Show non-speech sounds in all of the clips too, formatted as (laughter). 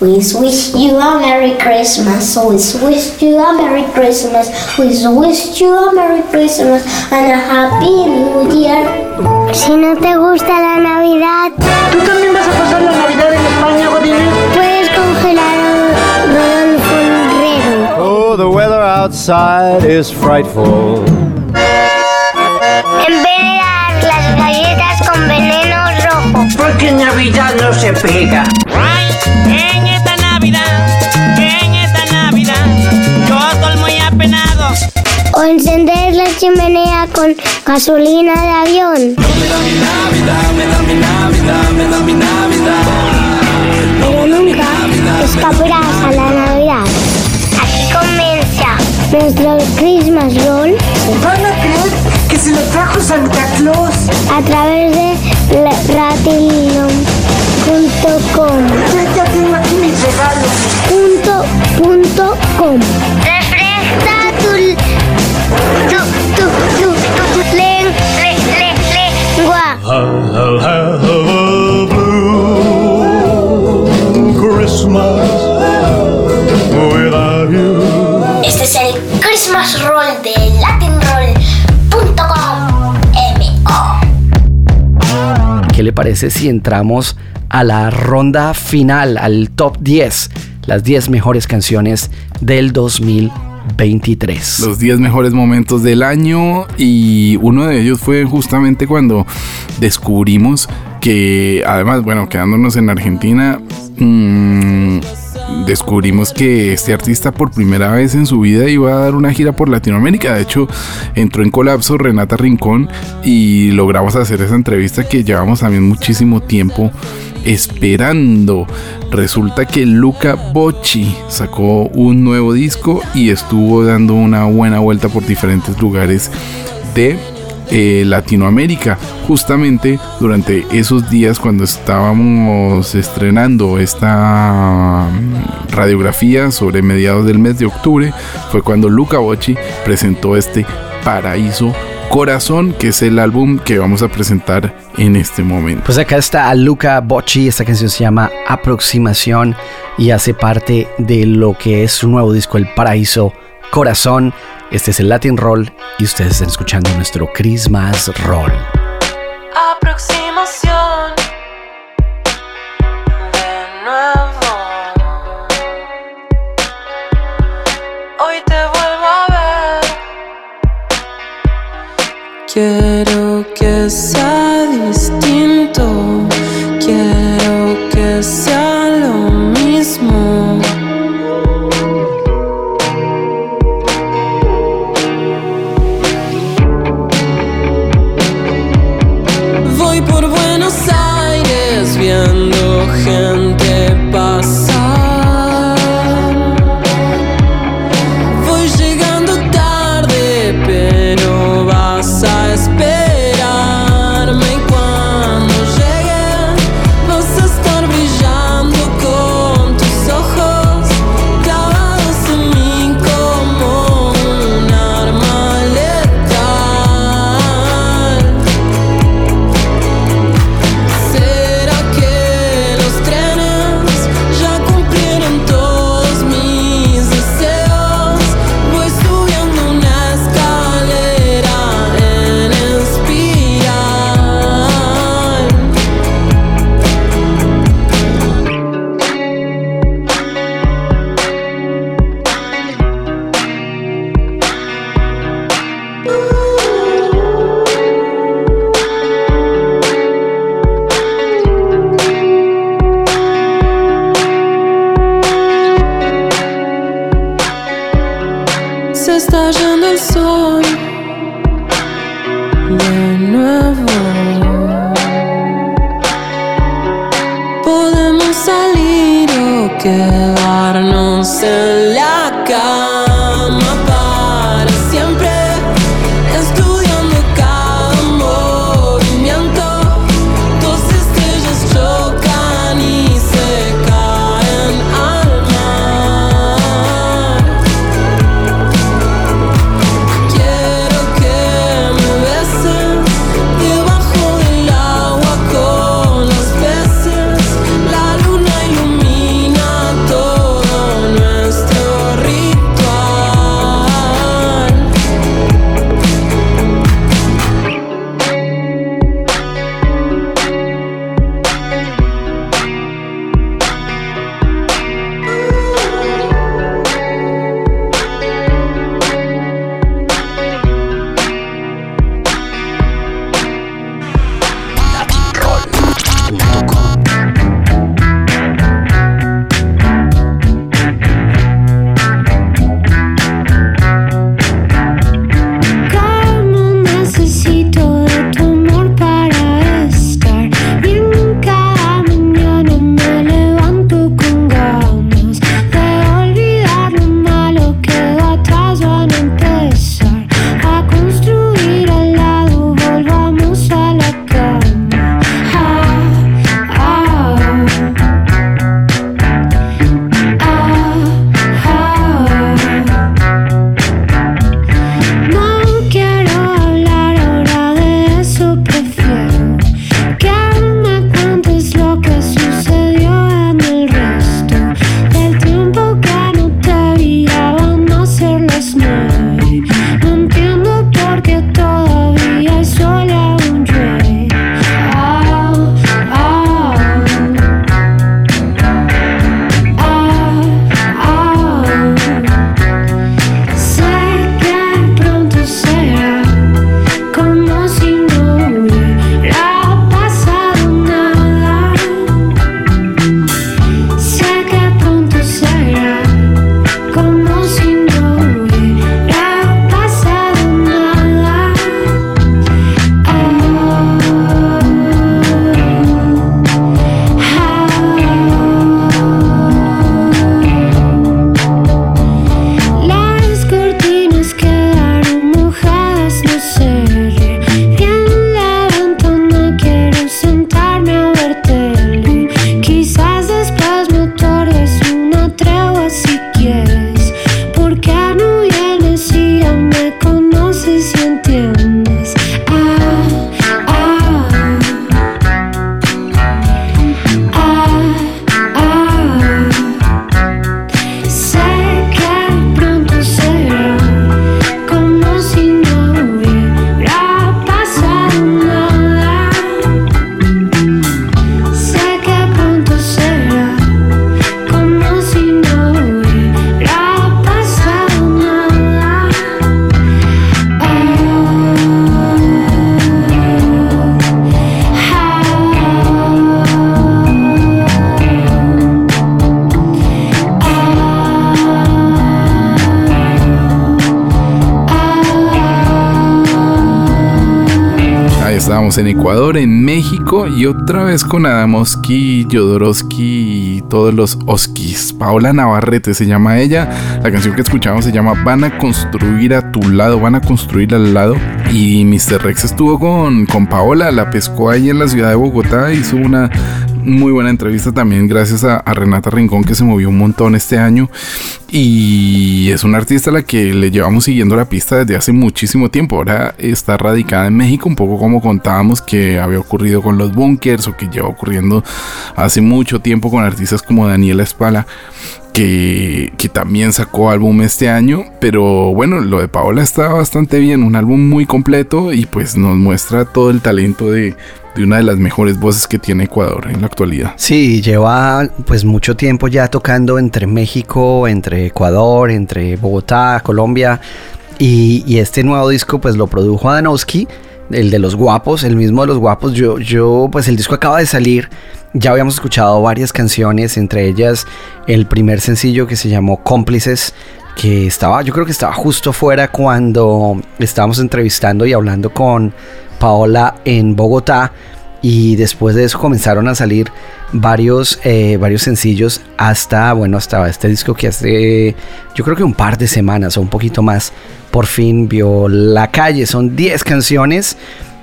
We wish you a Merry Christmas. We wish you a Merry Christmas. We wish you a Merry Christmas and a Happy New Year. Si no te gusta la Navidad, ¿Tú también vas a pasar la Navidad en España, Godínez? puedes congelar a Rodolfo Herrero. Oh, the weather outside is frightful. Envenenar las galletas con veneno rojo. Porque Navidad no se pega. En esta Navidad, en esta Navidad, yo estoy muy apenado. O encender la chimenea con gasolina de avión. Pero nunca escaparás a la Navidad. Aquí comienza nuestro Christmas Roll ¿Van a creer que se lo trajo Santa Claus? a través de ratilino.com. Ya tengo aquí mis regalos. Punto, punto com. Refresca tu, tu, tu, tu, tu, tu len- le- le- lengua. I'll have a blue Christmas without you. Este es el Christmas Roll de latinroll.com. ¿Qué le parece si entramos a la ronda final, al top 10? Las 10 mejores canciones del 2023. Los 10 mejores momentos del año y uno de ellos fue justamente cuando descubrimos que, además, bueno, quedándonos en Argentina, mm, descubrimos que este artista por primera vez en su vida iba a dar una gira por Latinoamérica. De hecho, entró en colapso Renata Rincón y logramos hacer esa entrevista que llevamos también muchísimo tiempo esperando. Resulta que Luca Bocci sacó un nuevo disco y estuvo dando una buena vuelta por diferentes lugares de eh, Latinoamérica. Justamente durante esos días cuando estábamos estrenando esta mm, radiografía sobre mediados del mes de octubre, fue cuando Luca Bocci presentó este Paraíso Corazón, que es el álbum que vamos a presentar en este momento. Pues acá está Luca Bocci, esta canción se llama Aproximación y hace parte de lo que es su nuevo disco El Paraíso Corazón. Este es el Latin Roll y ustedes están escuchando nuestro Christmas Roll. is en Ecuador, en México y otra vez con Adamoski, Jodorowsky y todos los Oskis. Paola Navarrete se llama ella. La canción que escuchamos se llama Van a construir a tu lado, van a construir al lado. Y Mr. Rex estuvo con, con Paola, la pescó ahí en la ciudad de Bogotá, hizo una muy buena entrevista también gracias a, Renata Rincón que se movió un montón este año y es una artista a la que le llevamos siguiendo la pista desde hace muchísimo tiempo. Ahora está radicada en México, un poco como contábamos que había ocurrido con los bunkers o que lleva ocurriendo hace mucho tiempo con artistas como Daniela Espala. Que, que, también sacó álbum este año, pero bueno, lo de Paola está bastante bien, un álbum muy completo y pues nos muestra todo el talento de, de una de las mejores voces que tiene Ecuador en la actualidad. Sí, lleva pues mucho tiempo ya tocando entre México, entre Ecuador, entre Bogotá, Colombia y, este nuevo disco pues lo produjo Adanowski el de los guapos, el mismo de los guapos. Yo, yo, pues el disco acaba de salir. Ya habíamos escuchado varias canciones, entre ellas el primer sencillo que se llamó Cómplices, que estaba, yo creo que estaba justo fuera cuando estábamos entrevistando y hablando con Paola en Bogotá. Y después de eso comenzaron a salir varios, eh, varios sencillos hasta, bueno, hasta este disco que hace, yo creo que un par de semanas o un poquito más, por fin vio la calle. Son 10 canciones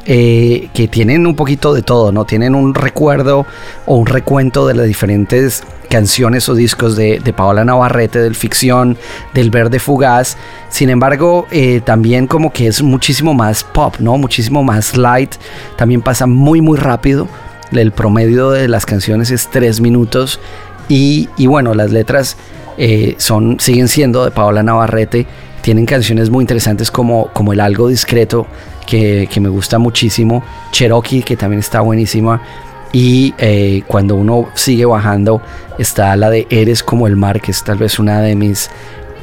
eh, que tienen un poquito de todo, ¿no? Tienen un recuerdo o un recuento de las diferentes canciones o discos de, Paola Navarrete, del ficción, del verde fugaz. Sin embargo, eh, también como que es muchísimo más pop, ¿no? Muchísimo más light. También pasa muy, muy rápido. El promedio de las canciones es 3 minutos. Y, y bueno, las letras eh, son, siguen siendo de Paola Navarrete. Tienen canciones muy interesantes como, como El Algo Discreto, que, que me gusta muchísimo. Cherokee, que también está buenísima. Y eh, cuando uno sigue bajando, está la de Eres como el mar, que es tal vez una de mis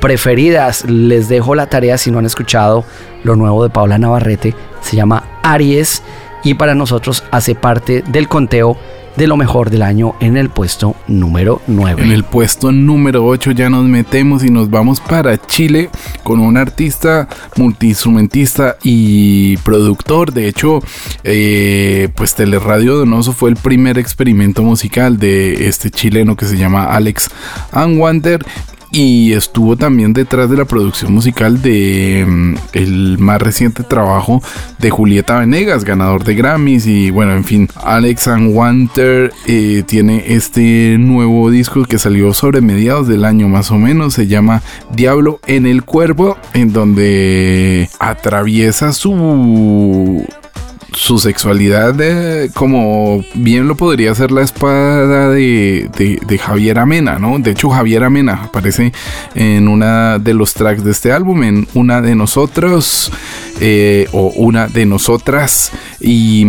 preferidas. Les dejo la tarea si no han escuchado lo nuevo de Paula Navarrete. Se llama Aries y para nosotros hace parte del conteo de lo mejor del año en el puesto número 9. En el puesto número 8 ya nos metemos y nos vamos para Chile con un artista multiinstrumentista y productor. De hecho, eh, pues Teleradio Donoso fue el primer experimento musical de este chileno que se llama Alex Anwander y estuvo también detrás de la producción musical de mm, el más reciente trabajo de Julieta Venegas, ganador de Grammys y bueno, en fin, Alex Wanter eh, tiene este nuevo disco que salió sobre mediados del año más o menos, se llama Diablo en el Cuervo, en donde atraviesa su su sexualidad de, como bien lo podría ser la espada de, de, de, Javier Amena, ¿no? De hecho, Javier Amena aparece en una de los tracks de este álbum, en una de nosotros eh, o una de nosotras. Y,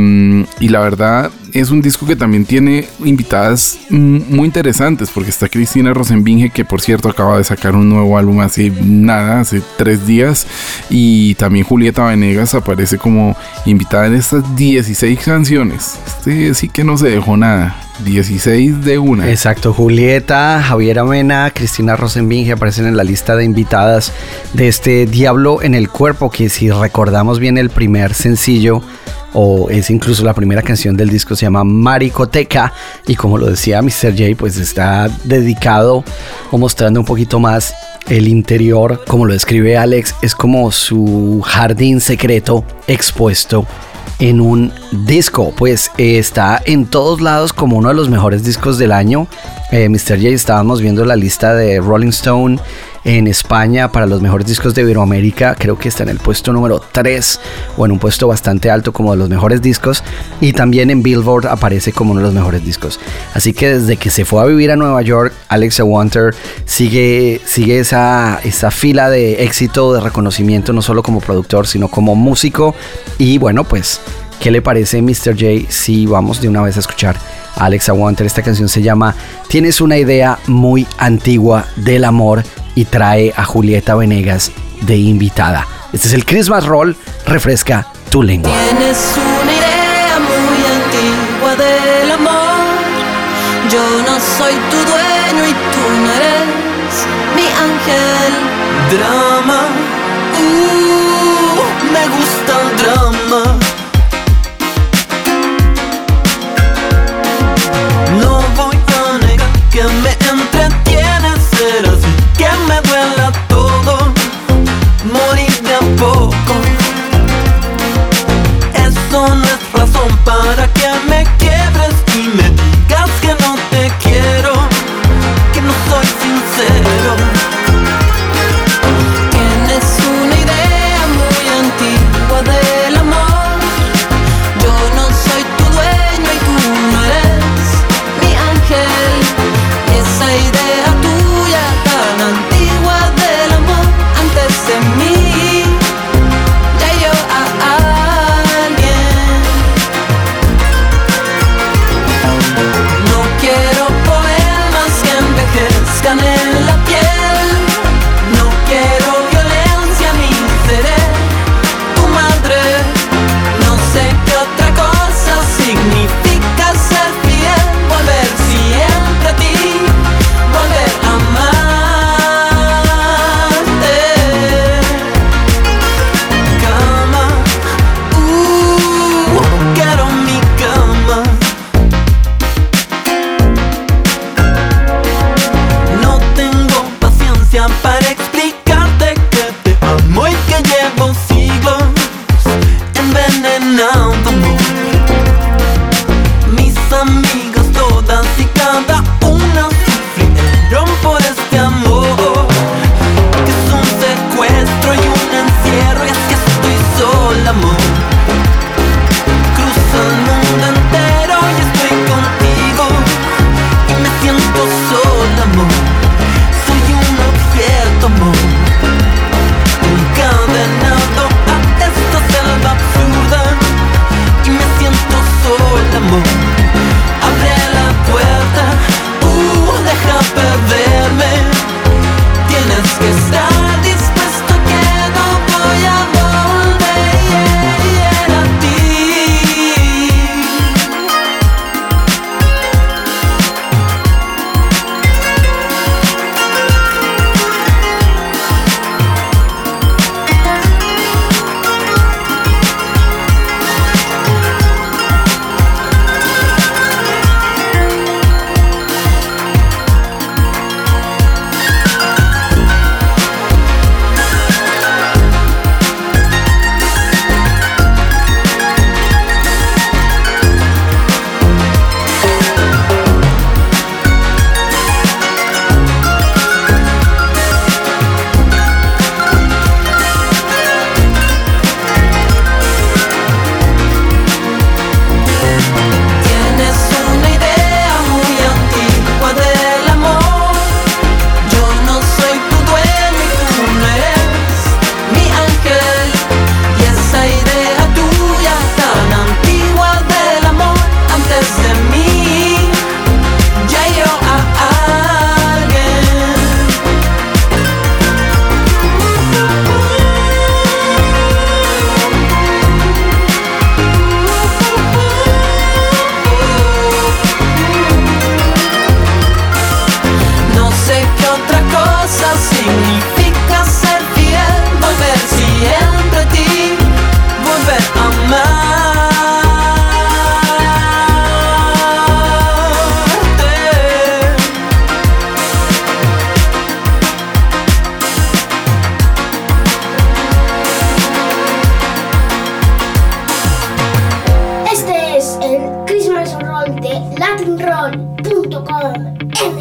y la verdad es un disco que también tiene invitadas muy interesantes, porque está Cristina Rosenbinge, que por cierto acaba de sacar un nuevo álbum hace nada, hace tres días, y también Julieta Venegas aparece como invitada en estas 16 canciones. Este sí que no se dejó nada. 16 de una. Exacto, Julieta, Javier Amena, Cristina Rosenbinge aparecen en la lista de invitadas de este Diablo en el Cuerpo, que si recordamos bien el primer sencillo, o es incluso la primera canción del disco, se llama Maricoteca, y como lo decía Mr. J, pues está dedicado o mostrando un poquito más el interior, como lo describe Alex, es como su jardín secreto expuesto en un disco. Pues eh, está en todos lados como uno de los mejores discos del año. Eh, Mr. J estábamos viendo la lista de Rolling Stone en España para los mejores discos de Iberoamérica. Creo que está en el puesto número 3 o en un puesto bastante alto como de los mejores discos. Y también en Billboard aparece como uno de los mejores discos. Así que desde que se fue a vivir a Nueva York, Alex Wanter sigue, sigue esa, esa fila de éxito, de reconocimiento, no solo como productor, sino como músico. Y bueno, pues, ¿qué le parece Mr. J si vamos de una vez a escuchar a Alex Wanter? Esta canción se llama Tienes una idea muy antigua del amor y trae a Julieta Venegas de invitada. Este es el Christmas Roll, refresca tu lengua. Tienes una idea muy antigua del amor. Yo no soy tu dueño y tú no eres mi ángel. and now. Ow!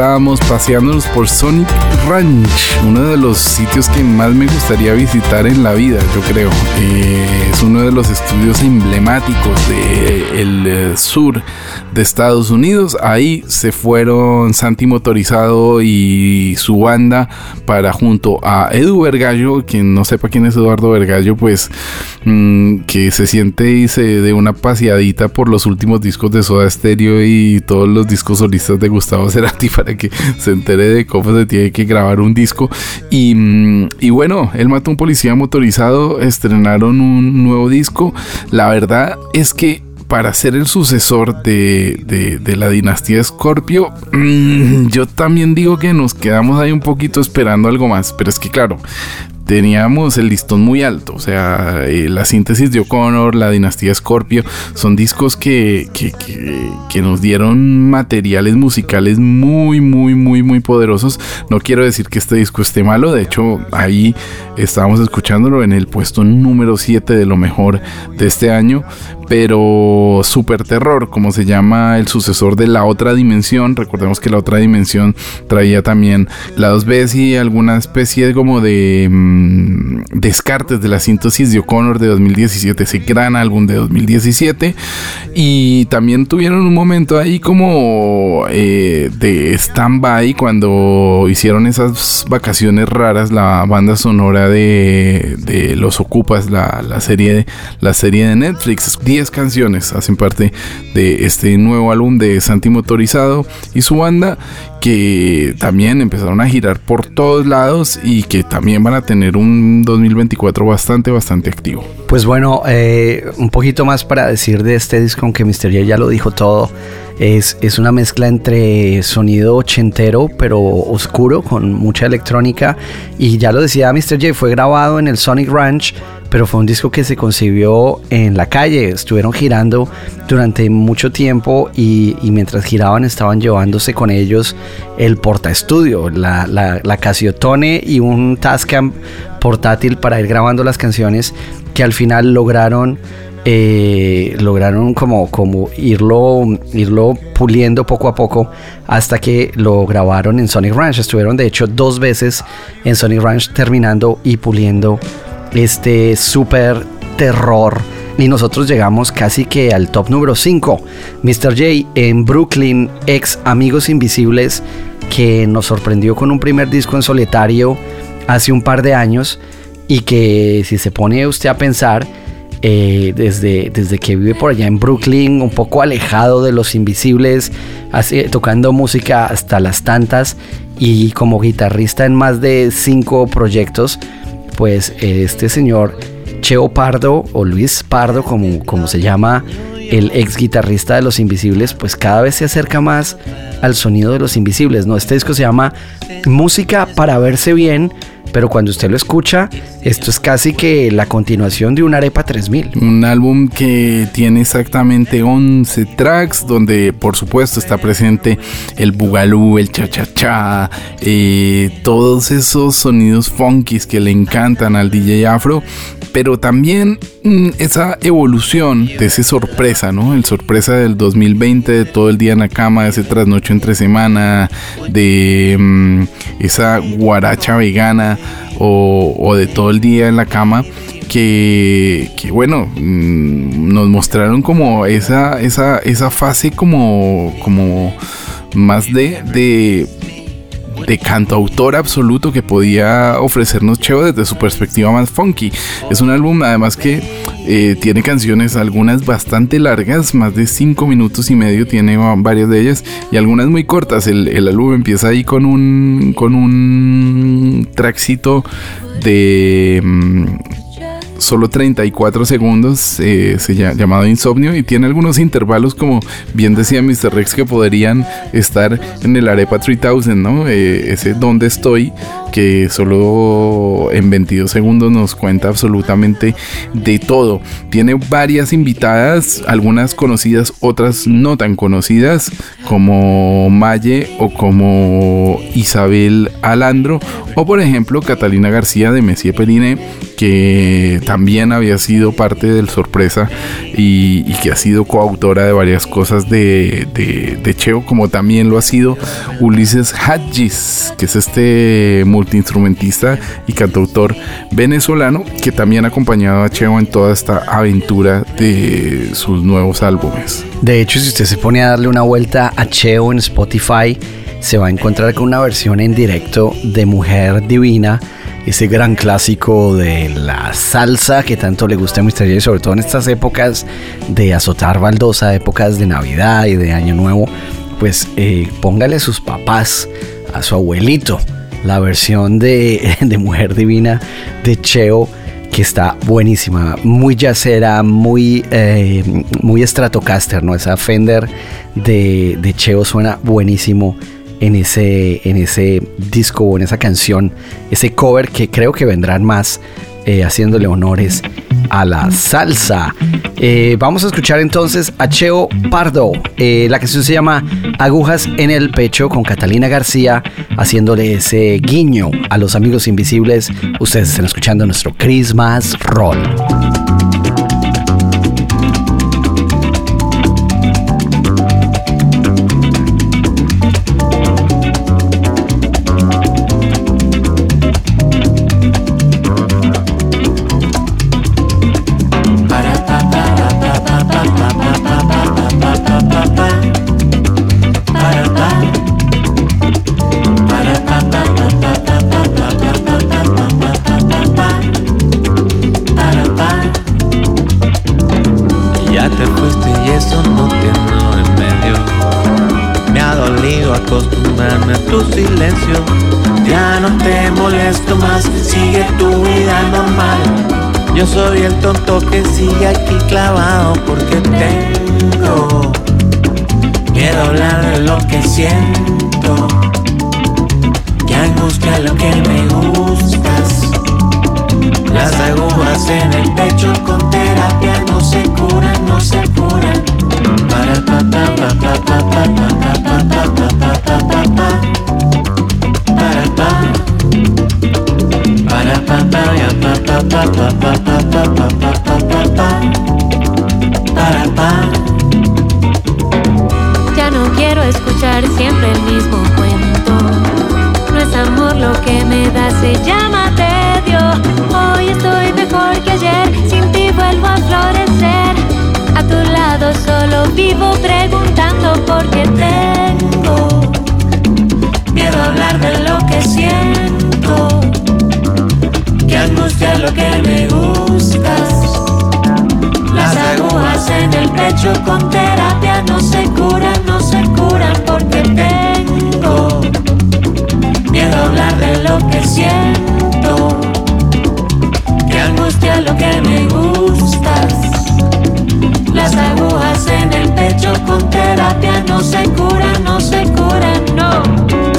Estábamos paseándonos por Sonic Ranch, uno de los sitios que más me gustaría visitar en la vida, yo creo. Eh, es uno de los estudios emblemáticos del eh, sur de Estados Unidos. Ahí se fueron Santi Motorizado y su banda para junto a Edu Vergallo, quien no sepa quién es Eduardo Vergallo, pues mm, que se siente y se dé una paseadita por los últimos discos de Soda Stereo y todos los discos solistas de Gustavo Cerati (laughs) para que se entere de cómo se tiene que grabar un disco. Y, mm, y bueno, él mató a un policía motorizado, estrenaron un nuevo disco. La verdad es que para ser el sucesor de, de- la dinastía Scorpio, mm, yo también digo que nos quedamos ahí un poquito esperando algo más. Pero es que claro, teníamos el listón muy alto. O sea, eh, la síntesis de O'Connor, la dinastía Scorpio, son discos que, que, que- que nos dieron materiales musicales muy, muy, muy, muy poderosos. No quiero decir que este disco esté malo. De hecho, ahí estábamos escuchándolo en el puesto número 7 de lo mejor de este año. Pero Super Terror, como se llama el sucesor de la otra dimensión. Recordemos que la otra dimensión traía también lados B y alguna especie como de mm, descartes de la síntesis de O'Connor de 2017, ese gran álbum de 2017. Y también tuvieron un momento ahí como eh, de stand-by cuando hicieron esas vacaciones raras, la banda sonora de, Los Ocupas, la, la serie, la serie de Netflix. 10 canciones hacen parte de este nuevo álbum de Santi Motorizado y su banda que también empezaron a girar por todos lados y que también van a tener un 2024 bastante, bastante activo. Pues bueno, eh, un poquito más para decir de este disco, aunque. J ya lo dijo todo. Es, es una mezcla entre sonido ochentero, pero oscuro, con mucha electrónica. Y ya lo decía Mr. J, fue grabado en el Sonic Ranch, pero fue un disco que se concibió en la calle. Estuvieron girando durante mucho tiempo y, mientras giraban estaban llevándose con ellos el portaestudio, la, la, la Casiotone y un Tascam portátil para ir grabando las canciones que al final lograron eh, lograron como, como irlo, irlo puliendo poco a poco hasta que lo grabaron en Sonic Ranch. Estuvieron de hecho dos veces en Sonic Ranch terminando y puliendo este super terror. Y nosotros llegamos casi que al top número 5. Mr. J en Brooklyn, ex Amigos Invisibles, que nos sorprendió con un primer disco en solitario hace un par de años y que si se pone usted a pensar, eh, desde, desde que vive por allá en Brooklyn, un poco alejado de los invisibles, así, tocando música hasta las tantas y como guitarrista en más de cinco proyectos, pues este señor Cheo Pardo o Luis Pardo, como, como se llama el ex guitarrista de Los Invisibles, pues cada vez se acerca más al sonido de Los Invisibles, ¿no? Este disco se llama Música para verse bien, pero cuando usted lo escucha, esto es casi que la continuación de un Arepa 3000. Un álbum que tiene exactamente 11 tracks, donde por supuesto está presente el bugalú, el cha-cha-cha, eh, todos esos sonidos funkis que le encantan al DJ Afro, pero también mm, esa evolución de ese sorpresa, ¿no? El sorpresa del 2020, de todo el día en la cama, de ese trasnocho entre semana, de mm, esa guaracha vegana o, de todo el día en la cama que, bueno, mm, nos mostraron como esa, esa, esa fase como, como más de, de cantautor absoluto que podía ofrecernos Cheo desde su perspectiva más funky. Es un álbum además que eh, tiene canciones, algunas bastante largas, más de 5 minutos y medio, tiene varias de ellas, y algunas muy cortas. El, el álbum empieza ahí con un, con un trackcito de... solo 34 segundos, eh, se llama, llamado Insomnio, y tiene algunos intervalos, como bien decía Mr. Rex, que podrían estar en el Arepa 3000, ¿no? Eh, ese donde estoy, que solo en 22 segundos nos cuenta absolutamente de todo. Tiene varias invitadas, algunas conocidas, otras no tan conocidas, como Maye o como Isabel Alandro, o por ejemplo Catalina García de Messier Peline, que también había sido parte del sorpresa y, que ha sido coautora de varias cosas de, de, de Cheo, como también lo ha sido Ulises Hadjis, que es este multiinstrumentista y cantautor venezolano que también ha acompañado a Cheo en toda esta aventura de sus nuevos álbumes. De hecho, si usted se pone a darle una vuelta a Cheo en Spotify, se va a encontrar con una versión en directo de Mujer Divina, ese gran clásico de la salsa que tanto le gusta a Mr. J, sobre todo en estas épocas de azotar baldosa, épocas de Navidad y de Año Nuevo. Pues eh, póngale a sus papás, a su abuelito, la versión de, (laughs) de Mujer Divina de Cheo que está buenísima, muy jazzera, muy, eh, muy Stratocaster, ¿no? Esa Fender de, de Cheo suena buenísimo en ese, en ese disco en esa canción, ese cover que creo que vendrán más eh, haciéndole honores a la salsa. Eh, vamos a escuchar entonces a Cheo Pardo. Eh, la canción se llama Agujas en el Pecho con Catalina García haciéndole ese guiño a los amigos invisibles. Ustedes están escuchando nuestro Christmas Roll. Soy el tonto que sigue aquí clavado porque tengo Quiero hablar de lo que siento. Ya no quiero escuchar siempre el mismo cuento. No es amor lo que me da, se llama tedio. Hoy estoy mejor que ayer, sin ti vuelvo a florecer. A tu lado solo vivo preguntando con terapia no se curan, no se curan porque tengo miedo a hablar de lo que siento. Que angustia lo que me gustas. Las agujas en el pecho con terapia no se curan, no se curan, no.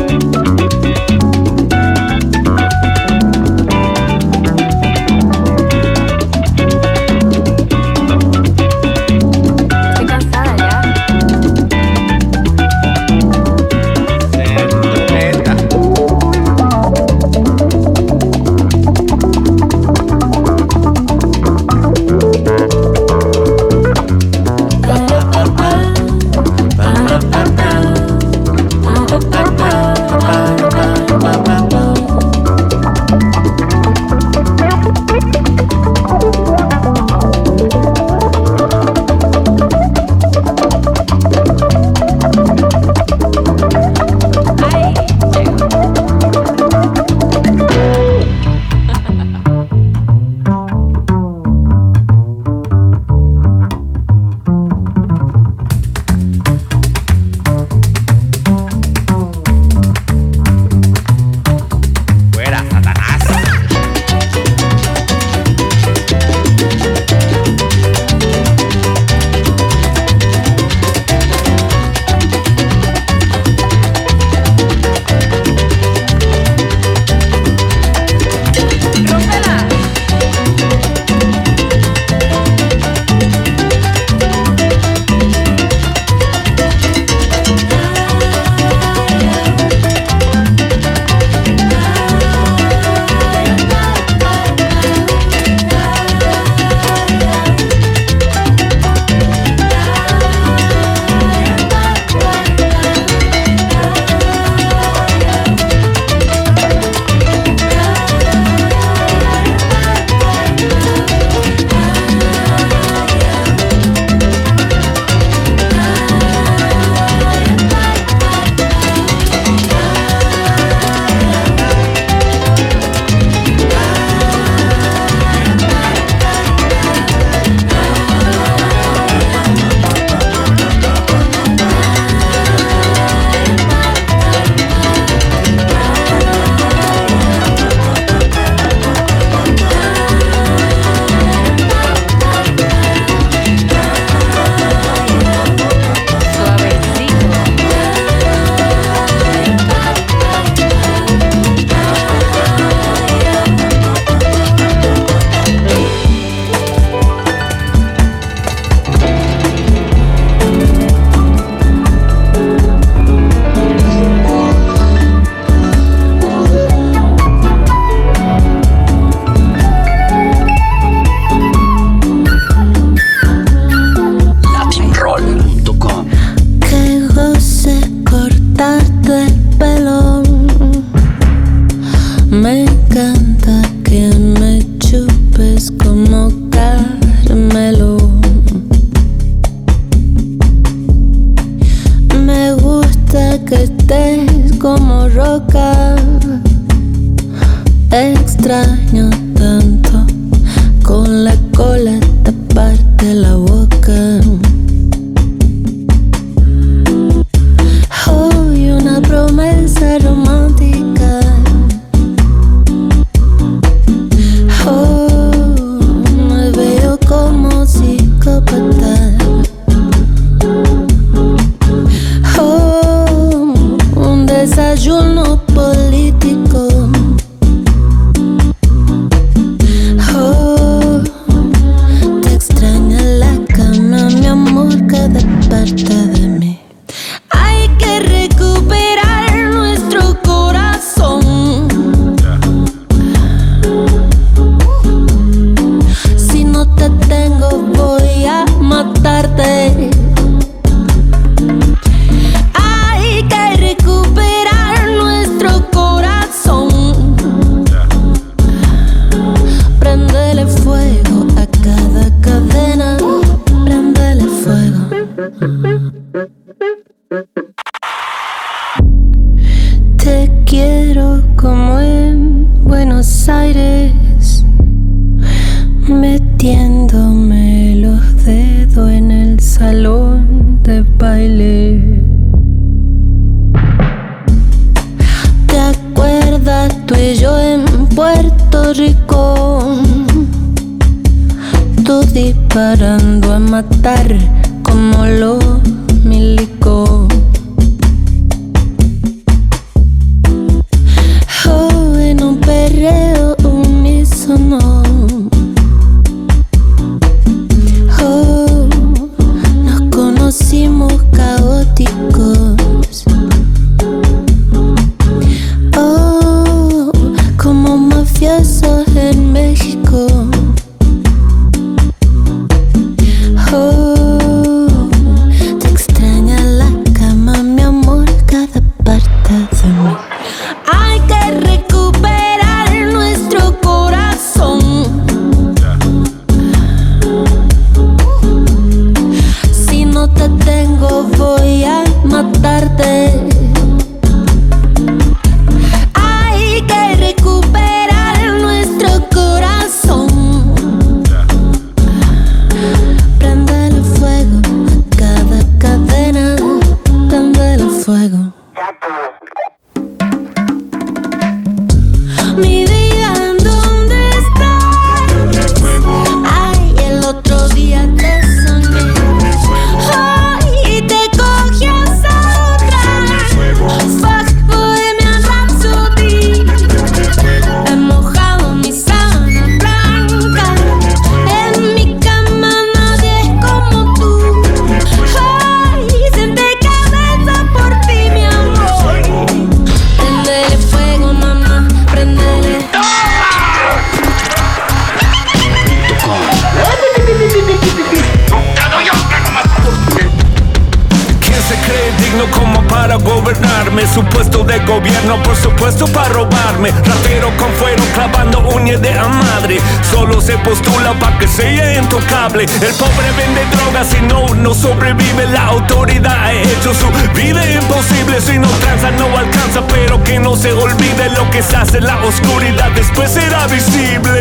gobierno, por supuesto, para robarme. Ratero con fuero clavando uñas de a madre. Solo se postula para que sea intocable. El pobre vende drogas y no, no sobrevive. La autoridad ha hecho su vida imposible. Si no tranza, no alcanza, pero que no se olvide lo que se hace la oscuridad. Después será visible.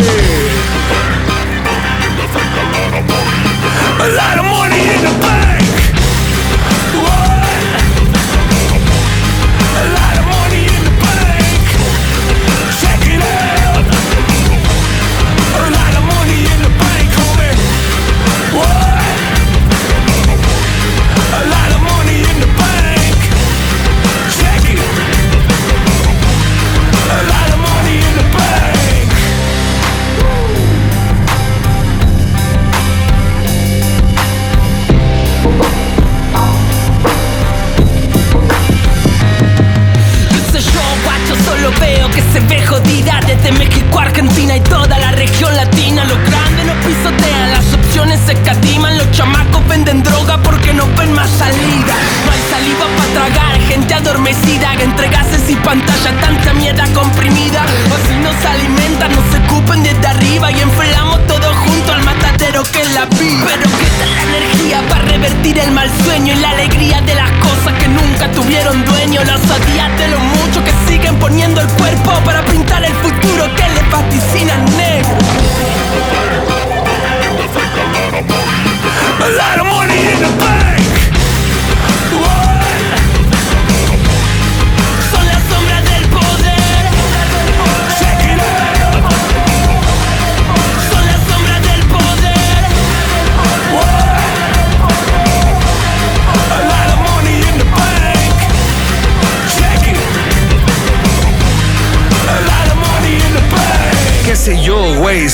pantalla tanta mierda comprimida. O si nos alimentan, nos ocupen desde arriba Y enferamos todos juntos al matadero que es la vida. Pero qué tal la energía para revertir el mal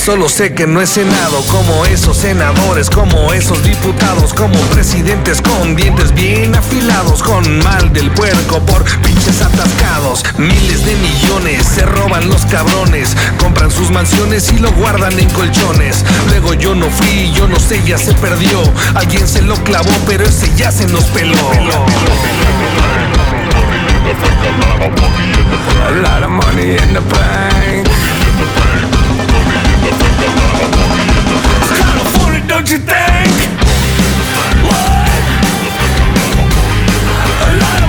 solo sé que no he cenado como esos senadores, como esos diputados, como presidentes con dientes bien afilados, con mal del puerco por pinches atascados. Miles de millones se roban los cabrones, compran sus mansiones y lo guardan en colchones. Luego yo no fui, yo no sé, ya se perdió. Alguien se lo clavó, pero ese ya se nos peló. A lot of money in the bank. Don't you think? What? A lot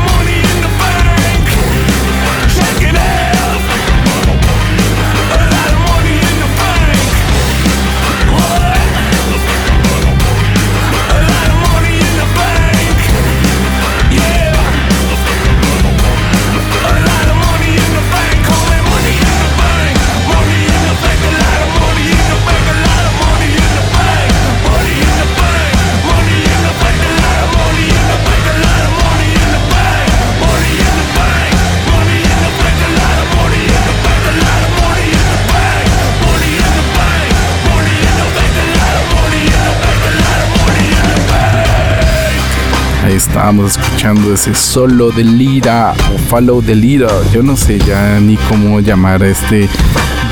estábamos escuchando ese solo de Lira o Follow the Lira. Yo no sé ya ni cómo llamar a este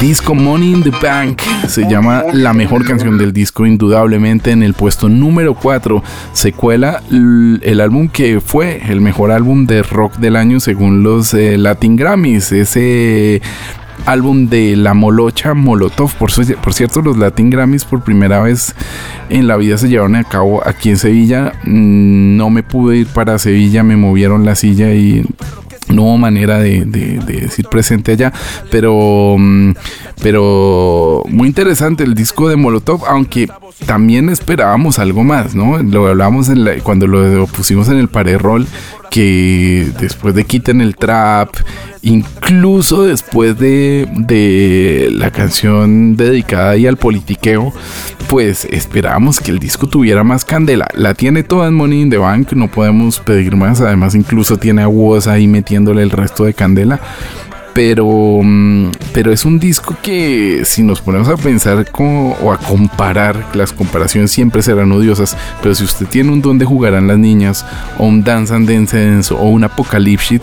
disco Money in the Bank. Se llama la mejor canción del disco, indudablemente en el puesto número 4. Se cuela l- el álbum que fue el mejor álbum de rock del año según los eh, Latin Grammys. Ese álbum de la molocha Molotov. Por, su- por cierto, los Latin Grammys por primera vez en la vida se llevaron a cabo aquí en Sevilla. Mm, No me pude ir para Sevilla, me movieron la silla y no hubo manera de, de- de decir presente allá, pero, mm, pero muy interesante el disco de Molotov, aunque también esperábamos algo más, ¿no? Lo hablamos en la- cuando lo pusimos en el parerol, que después de Quiten el Trap, incluso después de, de la canción dedicada ahí al politiqueo, pues esperábamos que el disco tuviera más candela. La tiene toda en Money in the Bank, no podemos pedir más. Además, incluso tiene a Woz ahí metiéndole el resto de candela. Pero, mm, pero es un disco que si nos ponemos a pensar como- o a comparar, las comparaciones siempre serán odiosas, pero si usted tiene un donde jugarán las niñas, o un Dance and Dance o un Apocalypse,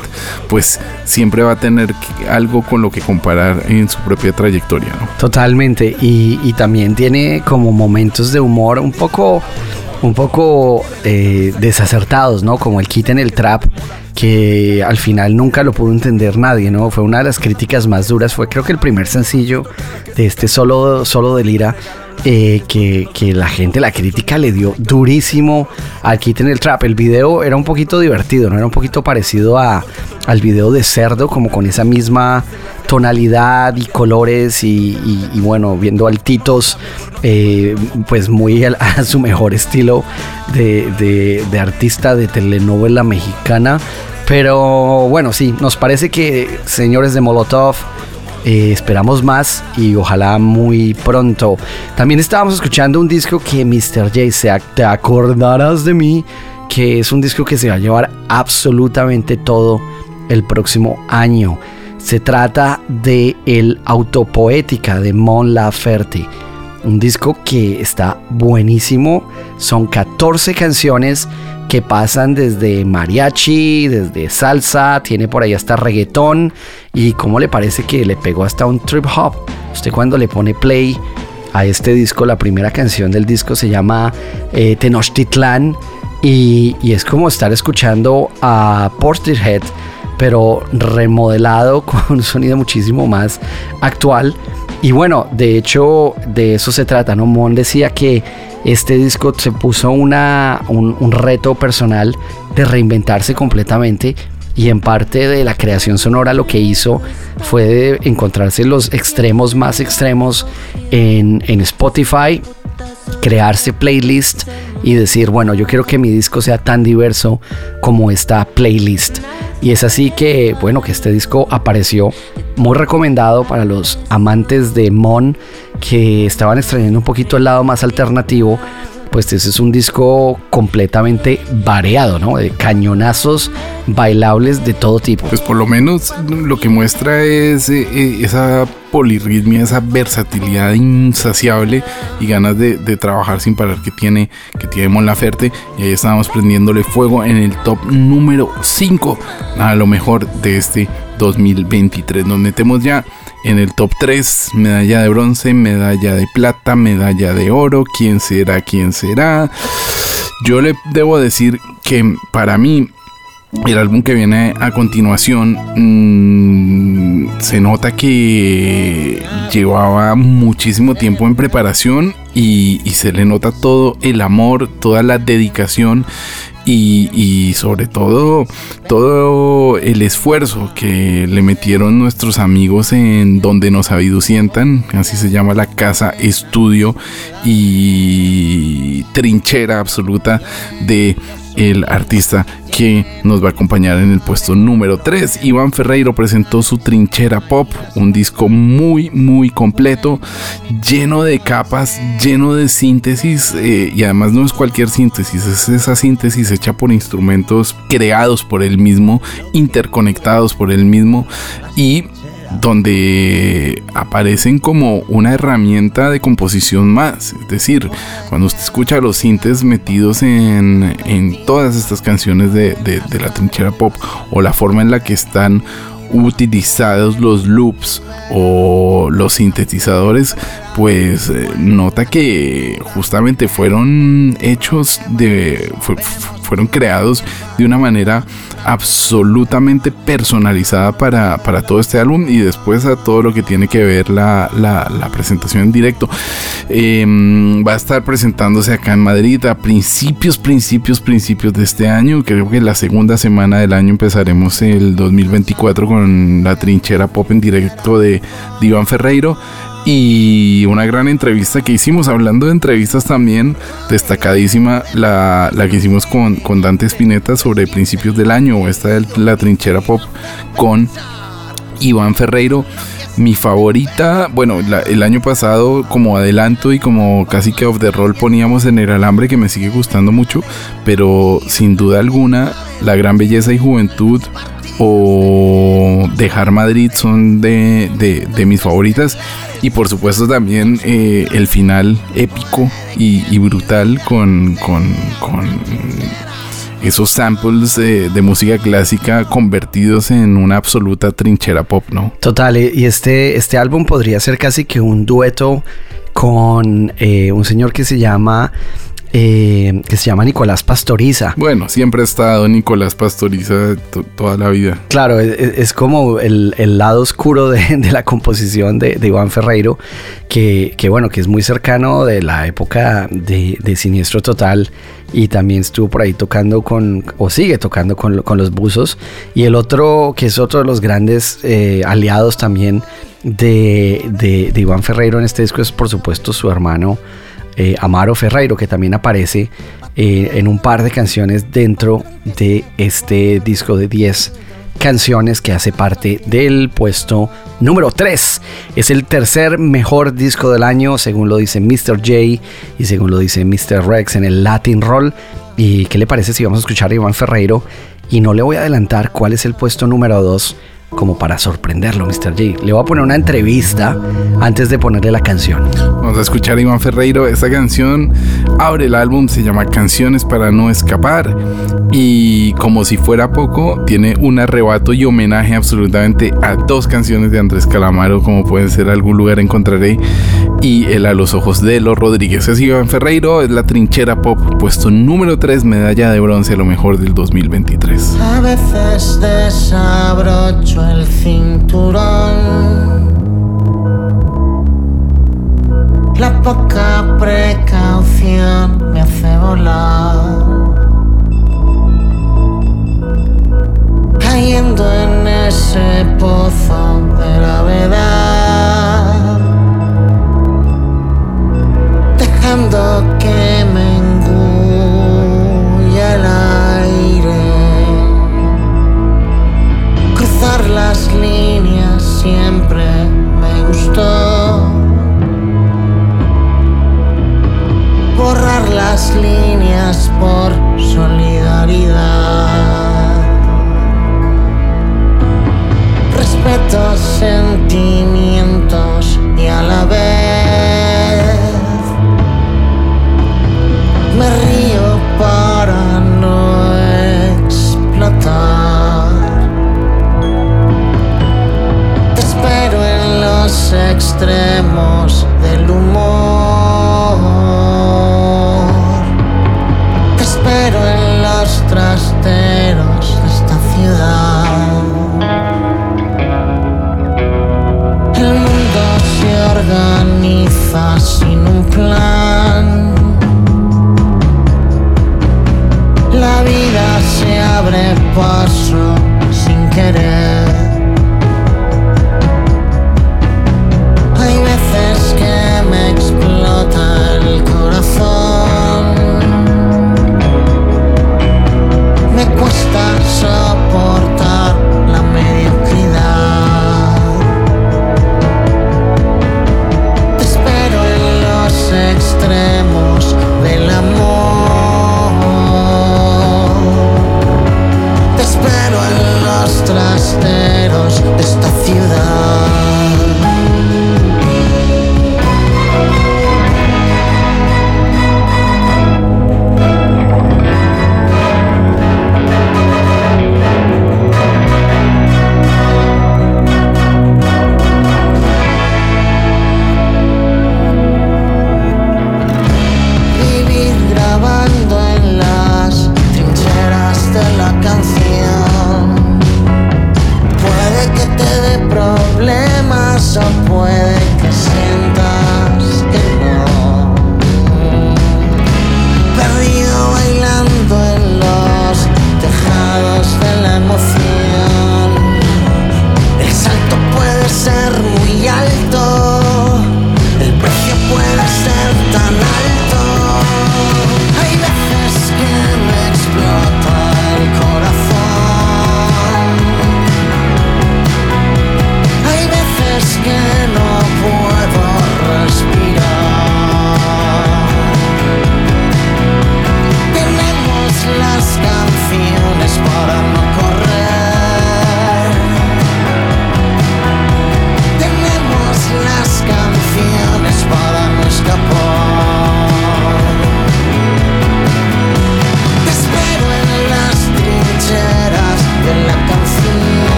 pues siempre va a tener algo con lo que comparar en su propia trayectoria. Totalmente. Y, y también tiene como momentos de humor un poco, un poco eh, desacertados, ¿no? Como el kit en el trap, que al final nunca lo pudo entender nadie, ¿no? Fue una de las críticas más duras. Fue creo que el primer sencillo de este solo, solo de Lira. Eh, que, que la gente, la crítica le dio durísimo al kit en el trap. El video era un poquito divertido, ¿no? Era un poquito parecido a, al video de Cerdo, como con esa misma tonalidad y colores y, bueno, viendo altitos, eh, pues muy (laughs) a, su mejor estilo de- de artista de telenovela mexicana. Pero bueno, sí, nos parece que señores de Molotov, eh, esperamos más y ojalá muy pronto. También estábamos escuchando un disco que Mr. J se te acordarás de mí, que es un disco que se va a llevar absolutamente todo el próximo año. Se trata de El Autopoética de Mon Laferte. Un disco que está buenísimo. Son 14 canciones que pasan desde mariachi, desde salsa, tiene por ahí hasta reggaetón. Y cómo le parece que le pegó hasta un trip hop. Usted cuando le pone play a este disco, la primera canción del disco se llama eh, Tenochtitlán. Y, y es como estar escuchando a Portishead pero remodelado (laughs) con un sonido muchísimo más actual. Y bueno, de hecho, de eso se trata, ¿no? Mon decía que este disco se puso una, un, reto personal de reinventarse completamente. Y en parte de la creación sonora lo que hizo fue de encontrarse los extremos más extremos en, en Spotify, crearse playlist y decir, bueno, yo quiero que mi disco sea tan diverso como esta playlist. Y es así que, bueno, que este disco apareció muy recomendado para los amantes de Mon que estaban extrañando un poquito el lado más alternativo. Pues ese es un disco completamente variado, ¿no? De cañonazos bailables de todo tipo. Pues por lo menos lo que muestra es eh, eh, esa polirritmia, esa versatilidad insaciable y ganas de, trabajar sin parar que tiene, que tiene Mon Laferte. Y ahí estábamos prendiéndole fuego en el top número 5 a lo mejor de este 2023. Nos metemos ya en el top 3, medalla de bronce, medalla de plata, medalla de oro, quién será, quién será. Yo le debo decir que para mí el álbum que viene a continuación mm, se nota que llevaba muchísimo tiempo en preparación y, se le nota todo el amor, toda la dedicación y, sobre todo todo el esfuerzo que le metieron nuestros amigos en donde nos sientan, así se llama la casa estudio y trinchera absoluta de el artista que nos va a acompañar en el puesto número 3. Iván Ferreiro presentó su Trinchera Pop, un disco muy muy completo, lleno de capas, lleno de síntesis eh, y además no es cualquier síntesis, es esa síntesis hecha por instrumentos creados por él mismo, interconectados por él mismo y donde aparecen como una herramienta de composición más. Es decir, cuando usted escucha los sintes metidos en, en todas estas canciones de, de, la trinchera pop o la forma en la que están utilizados los loops o los sintetizadores, pues eh, nota que justamente fueron hechos de. Fueron creados de una manera absolutamente personalizada para, para todo este álbum y después a todo lo que tiene que ver la, la- presentación en directo. Em, va a estar presentándose acá en Madrid a principios, principios, principios de este año. Creo que la segunda semana del año empezaremos el 2024 con la trinchera pop en directo de, de Iván Ferreiro. Y una gran entrevista que hicimos, hablando de entrevistas también, destacadísima la, la que hicimos con, con Dante Spinetta sobre principios del año, esta de la trinchera pop con Iván Ferreiro. Mi favorita, bueno, la- el año pasado como adelanto y como casi que off the roll poníamos en el alambre que me sigue gustando mucho, pero sin duda alguna la gran belleza y juventud o Dejar Madrid son de- de mis favoritas y por supuesto también eh, el final épico y, brutal con, con, con esos samples de, de música clásica convertidos en una absoluta trinchera pop, ¿no? Total, y y este, este álbum podría ser casi que un dueto con eh, un señor que se llama eh, que se llama Nicolás Pastoriza. Bueno, siempre ha estado Nicolás Pastoriza to- toda la vida. Claro, es, es como el, el lado oscuro de, de la composición de, de Iván Ferreiro, que, que bueno, que es muy cercano de la época de, de Siniestro Total y también estuvo por ahí tocando con, o sigue tocando con, con los buzos. Y el otro, que es otro de los grandes eh, aliados también de, de, de Iván Ferreiro en este disco, es por supuesto su hermano eh, Amaro Ferreiro, que también aparece eh, en un par de canciones dentro de este disco de 10 canciones que hace parte del puesto número 3. Es el tercer mejor disco del año, según lo dice Mr. J y según lo dice Mr. Rex en el Latin Roll. ¿Y qué le parece si vamos a escuchar a Iván Ferreiro? Y no le voy a adelantar cuál es el puesto número 2 como para sorprenderlo, Mr. J. Le voy a poner una entrevista antes de ponerle la canción. Vamos a escuchar a Iván Ferreiro. Esta canción abre el álbum, se llama Canciones para no escapar. Y como si fuera poco, tiene un arrebato y homenaje absolutamente a dos canciones de Andrés Calamaro, como pueden ser Algún lugar encontraré y El a los ojos de los Rodríguez. Es Iván Ferreiro, es la trinchera pop, puesto número 3, medalla de bronce, a lo mejor del 2023. A veces desabrocho el cinturón. La poca precaución me hace volar. Cayendo en ese pozo de la verdad. Dejando que las líneas siempre me gustó. Borrar las líneas por solidaridad. Respeto, sentimiento Te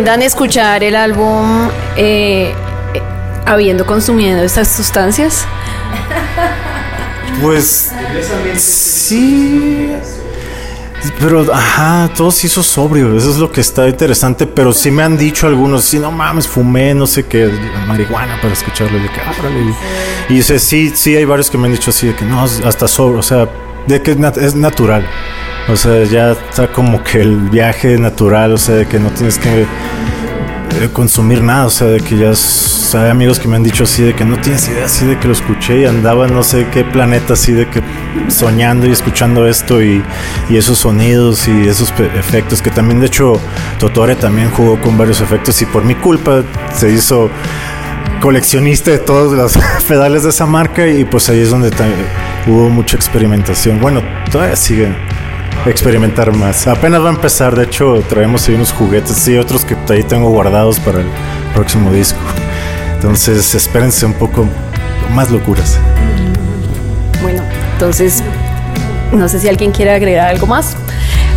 recomiendan escuchar el álbum eh, eh, habiendo consumido estas sustancias? Pues sí. Pero, ajá, todo se hizo sobrio. Eso es lo que está interesante. Pero sí me han dicho algunos, sí, no mames, fumé, no sé qué, marihuana para escucharlo. Y de que. Y dice, sí, sí, hay varios que me han dicho así, de que no, hasta sobrio. O sea, de que es natural. O sea, ya está como que el viaje natural, o sea, de que no tienes que eh, consumir nada, o sea, de que ya o hay amigos que me han dicho así de que no tienes idea, así de que lo escuché y andaba no sé qué planeta, así de que soñando y escuchando esto y, y esos sonidos y esos efectos, que también de hecho Totore también jugó con varios efectos y por mi culpa se hizo coleccionista de todos los (laughs) pedales de esa marca y pues ahí es donde hubo mucha experimentación. Bueno, todavía sigue experimentar más. Apenas va a empezar, de hecho traemos ahí unos juguetes y otros que ahí tengo guardados para el próximo disco. Entonces espérense un poco más locuras. Bueno, entonces no sé si alguien quiere agregar algo más.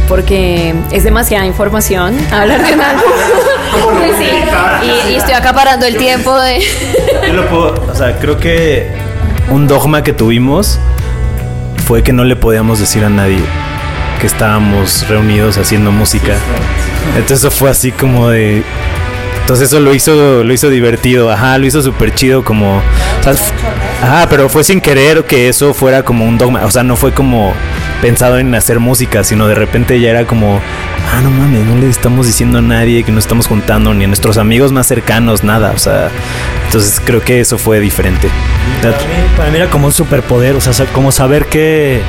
Porque es demasiada información hablar de un álbum. (laughs) Sí, y, y estoy acaparando el tiempo de. Yo lo puedo, o sea, creo que un dogma que tuvimos fue que no le podíamos decir a nadie que estábamos reunidos haciendo música. Entonces eso fue así como de... Entonces eso lo hizo, lo hizo divertido, ajá, lo hizo súper chido como... o sea, ajá, pero fue sin querer que eso fuera como un dogma, o sea, no fue como pensado en hacer música, sino de repente ya era como, ah, no mames, no le estamos diciendo a nadie que nos estamos juntando, ni a nuestros amigos más cercanos, nada, o sea, entonces creo que eso fue diferente. Para mí era como un superpoder, o sea, como saber que.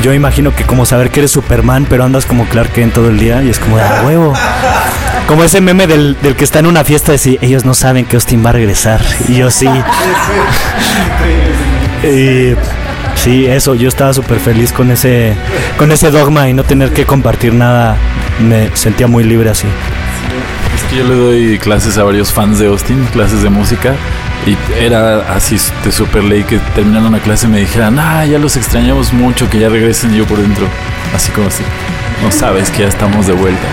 Yo imagino que como saber que eres Superman, pero andas como Clark Kent todo el día y es como de "Ah, huevo. Como ese meme del, del que está en una fiesta de si ellos no saben que Austin va a regresar y yo sí. Y sí, eso, yo estaba súper feliz con ese, con ese dogma y no tener que compartir nada. Me sentía muy libre así. Es que yo le doy clases a varios fans de Austin, clases de música. Y era así de super ley que terminando una clase me dijeran, ah, ya los extrañamos mucho, que ya regresen yo por dentro. Así como así, no sabes que ya estamos de vuelta.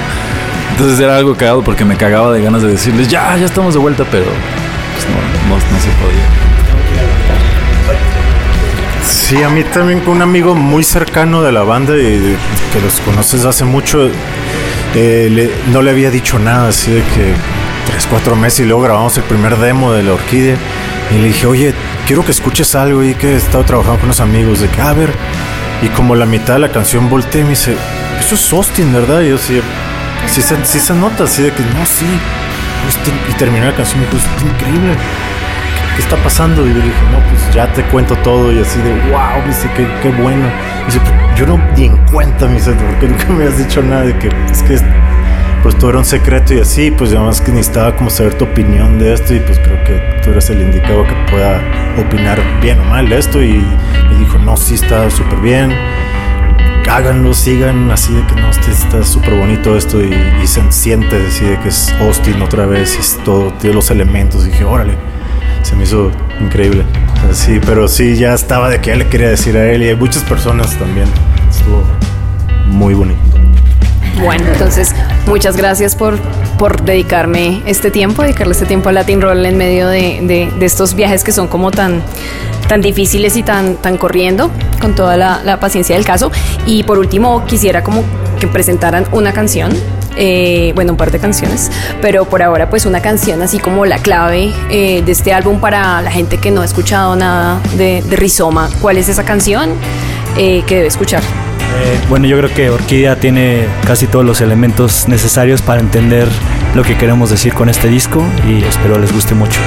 Entonces era algo cagado porque me cagaba de ganas de decirles, ya, ya estamos de vuelta, pero pues no, no, se podía. Sí, a mí también con un amigo muy cercano de la banda y que los conoces hace mucho, eh, no le había dicho nada, así de que tres, cuatro meses y luego grabamos el primer demo de la orquídea y le dije, oye, quiero que escuches algo y que he estado trabajando con unos amigos, de que, "Ah, a ver, y como la mitad de la canción volteé y me dice, eso es Austin, ¿verdad? Y yo sí, sí, se, sí se nota, así de que, no, sí, y terminó la canción y me dijo, es increíble. ¿qué está pasando? Y yo le dije, no, pues ya te cuento todo. Y así de, wow, me dice, qué, qué bueno. Y dice, yo no ni en cuenta, me dice, porque nunca me has dicho nada de que es que pues todo era un secreto y así, pues además que necesitaba como saber tu opinión de esto y pues creo que tú eres el indicado que pueda opinar bien o mal esto. Y dijo, no, sí está súper bien. Háganlo, sigan así de que no, este está súper bonito esto y, se siente así de que es Austin otra vez y todo, tiene los elementos. Y dije, órale, se me hizo increíble. O sea, sí, pero sí, ya estaba de que le quería decir a él y hay muchas personas también. Estuvo muy bonito. Bueno, entonces muchas gracias por, por dedicarme este tiempo, dedicarle este tiempo a Latin Roll en medio de, de- de estos viajes que son como tan, tan difíciles y tan, tan corriendo, con toda la, la paciencia del caso. Y por último, quisiera como que presentaran una canción. eh, bueno, un par de canciones, pero por ahora pues una canción así como la clave eh, de este álbum para la gente que no ha escuchado nada de, de Rizoma. ¿Cuál es esa canción eh, que debe escuchar? Eh, bueno, yo creo que Orquídea tiene casi todos los elementos necesarios para entender lo que queremos decir con este disco y espero les guste mucho.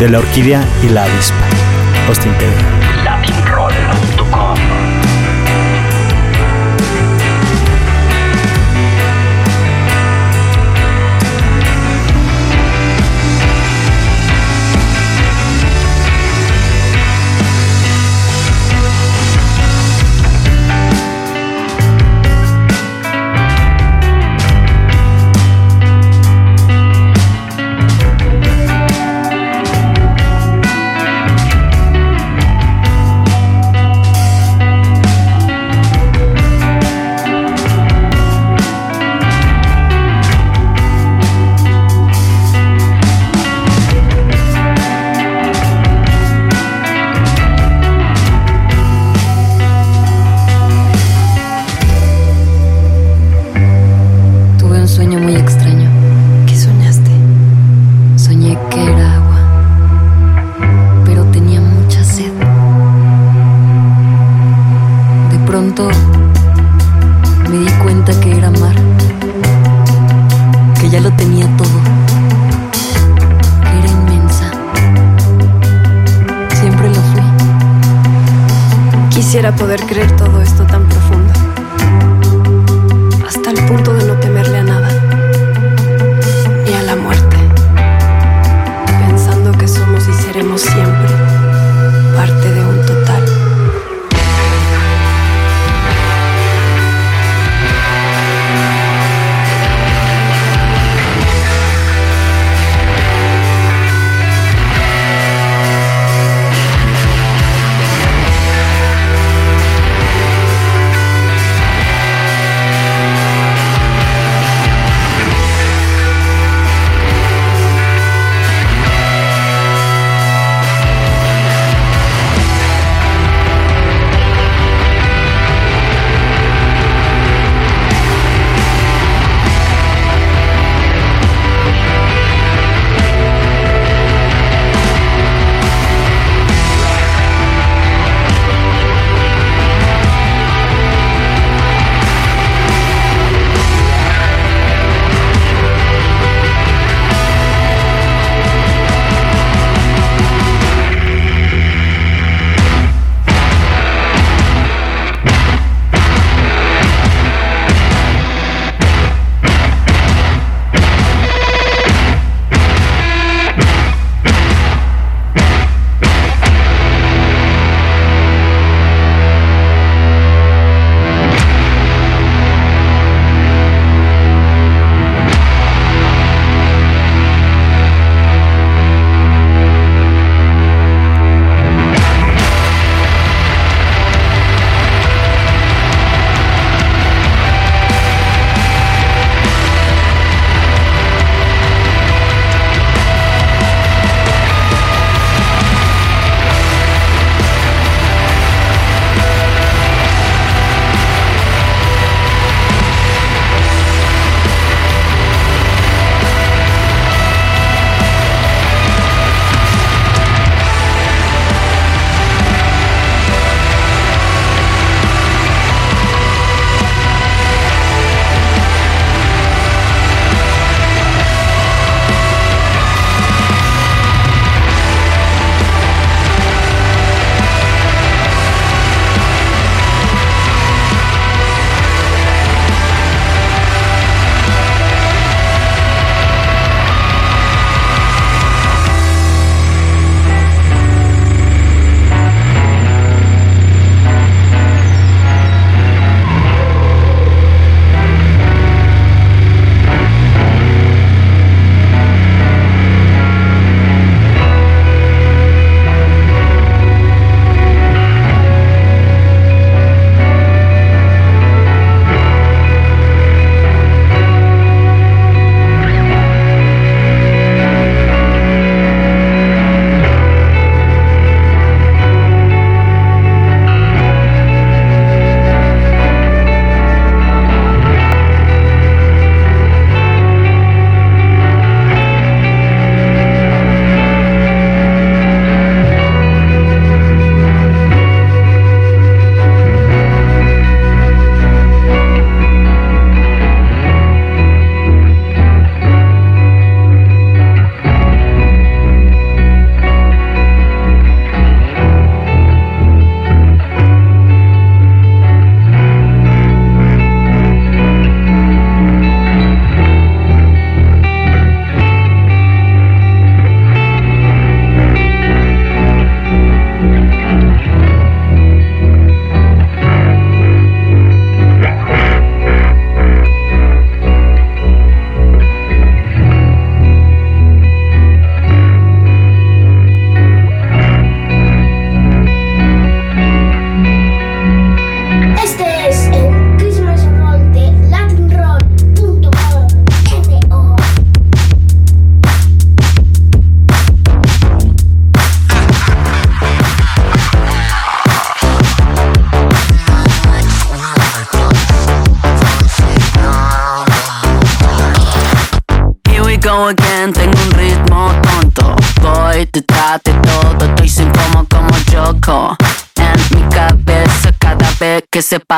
De la orquídea y la avispa. Austin.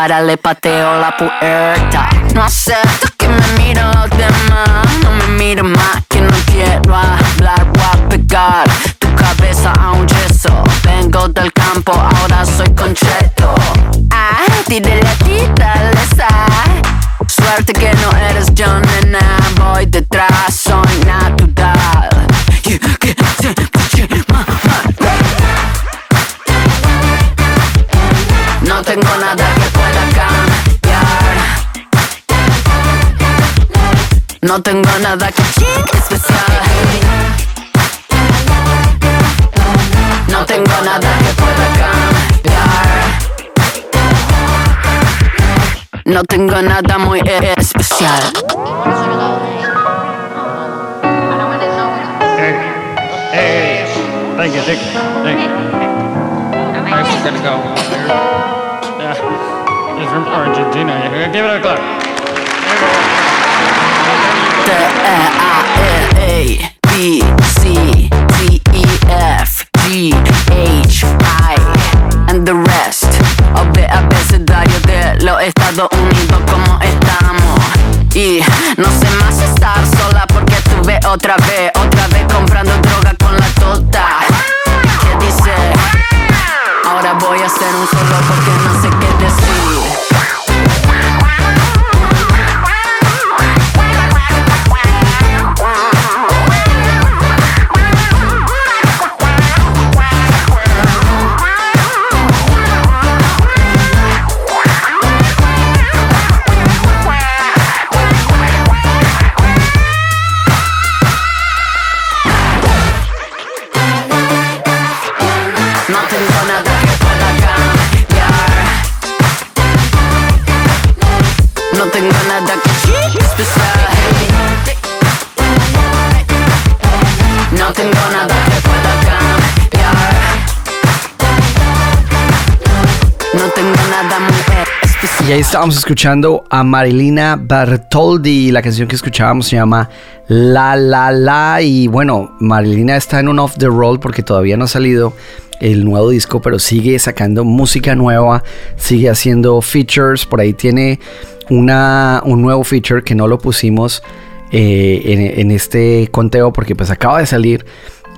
Para le pateo la puerta. No tengo nada que especial. No tengo nada que pueda cambiar. No tengo nada muy especial. Hey, thank you, thank you, thank you. Just gonna go. Yeah, he's from Argentina. Give it a clap. T A A B C D E F G H I and the rest. Of the abecedario de los Estados Unidos como estamos. Y no sé más estar sola porque estuve otra vez otra vez comprando droga con la tota. Que dice ahora voy a hacer un solo porque no sé qué Y ahí estábamos escuchando a Marilina Bertoldi. La canción que escuchábamos se llama La La La. Y bueno, Marilina está en un off the roll porque todavía no ha salido el nuevo disco, pero sigue sacando música nueva, sigue haciendo features. Por ahí tiene una, un nuevo feature que no lo pusimos eh, en, en este conteo porque pues acaba de salir.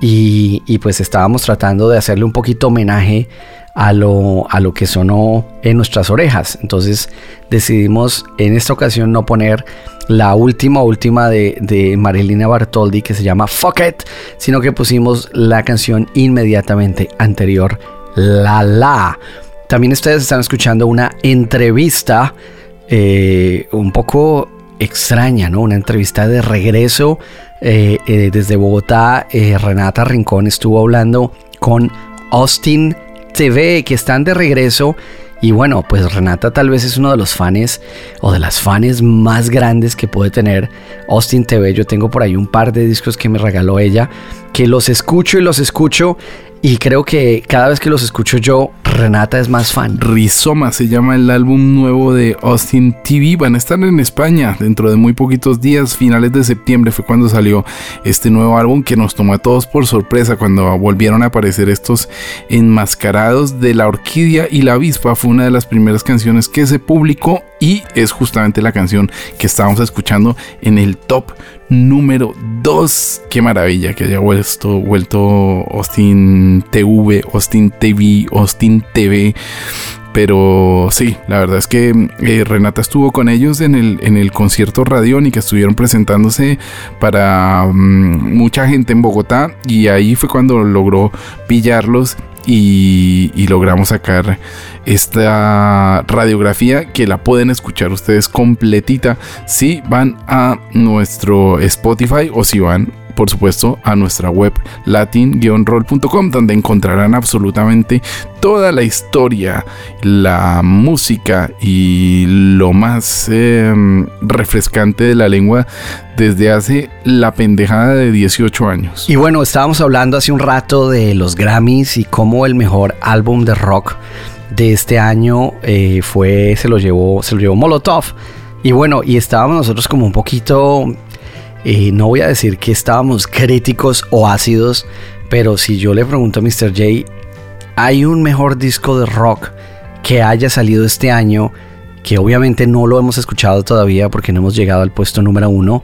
Y, pues estábamos tratando de hacerle un poquito homenaje a lo, a lo que sonó en nuestras orejas. Entonces decidimos en esta ocasión no poner la última, última de, de Marilina Bartoldi que se llama Fuck It, sino que pusimos la canción inmediatamente anterior, La La. También ustedes están escuchando una entrevista eh, un poco extraña, ¿no? Una entrevista de regreso eh, eh, desde Bogotá. eh, Renata Rincón estuvo hablando con Austin TV, que están de regreso. Y bueno, pues Renata tal vez es uno de los fans o de las fans más grandes que puede tener Austin TV. Yo tengo por ahí un par de discos que me regaló ella, que los escucho y los escucho. Y creo que cada vez que los escucho yo, Renata es más fan. Rizoma se llama el álbum nuevo de Austin TV. Van a estar en España dentro de muy poquitos días. Finales de septiembre fue cuando salió este nuevo álbum que nos tomó a todos por sorpresa cuando volvieron a aparecer estos enmascarados de la orquídea y la avispa. Fue una de las primeras canciones que se publicó y es justamente la canción que estábamos escuchando en el top número 2. Qué maravilla que haya vuelto, vuelto Austin TV, Austin TV, Austin TV. Pero sí, la verdad es que eh, Renata estuvo con ellos en el, en el concierto que estuvieron presentándose para mm, mucha gente en Bogotá y ahí fue cuando logró pillarlos y, logramos sacar esta radiografía que la pueden escuchar ustedes completita. Si van a nuestro Spotify o si van por supuesto a nuestra web latin-roll.com donde encontrarán absolutamente toda la historia, la música y lo más eh, refrescante de la lengua desde hace la pendejada de 18 años. Y bueno, estábamos hablando hace un rato de los Grammys y cómo el mejor álbum de rock de este año eh, fue, se lo llevó, se lo llevó Molotov. Y bueno, y estábamos nosotros como un poquito Eh, no voy a decir que estábamos críticos o ácidos, pero si yo le pregunto a Mr. J, ¿hay un mejor disco de rock que haya salido este año? Que obviamente no lo hemos escuchado todavía porque no hemos llegado al puesto número uno.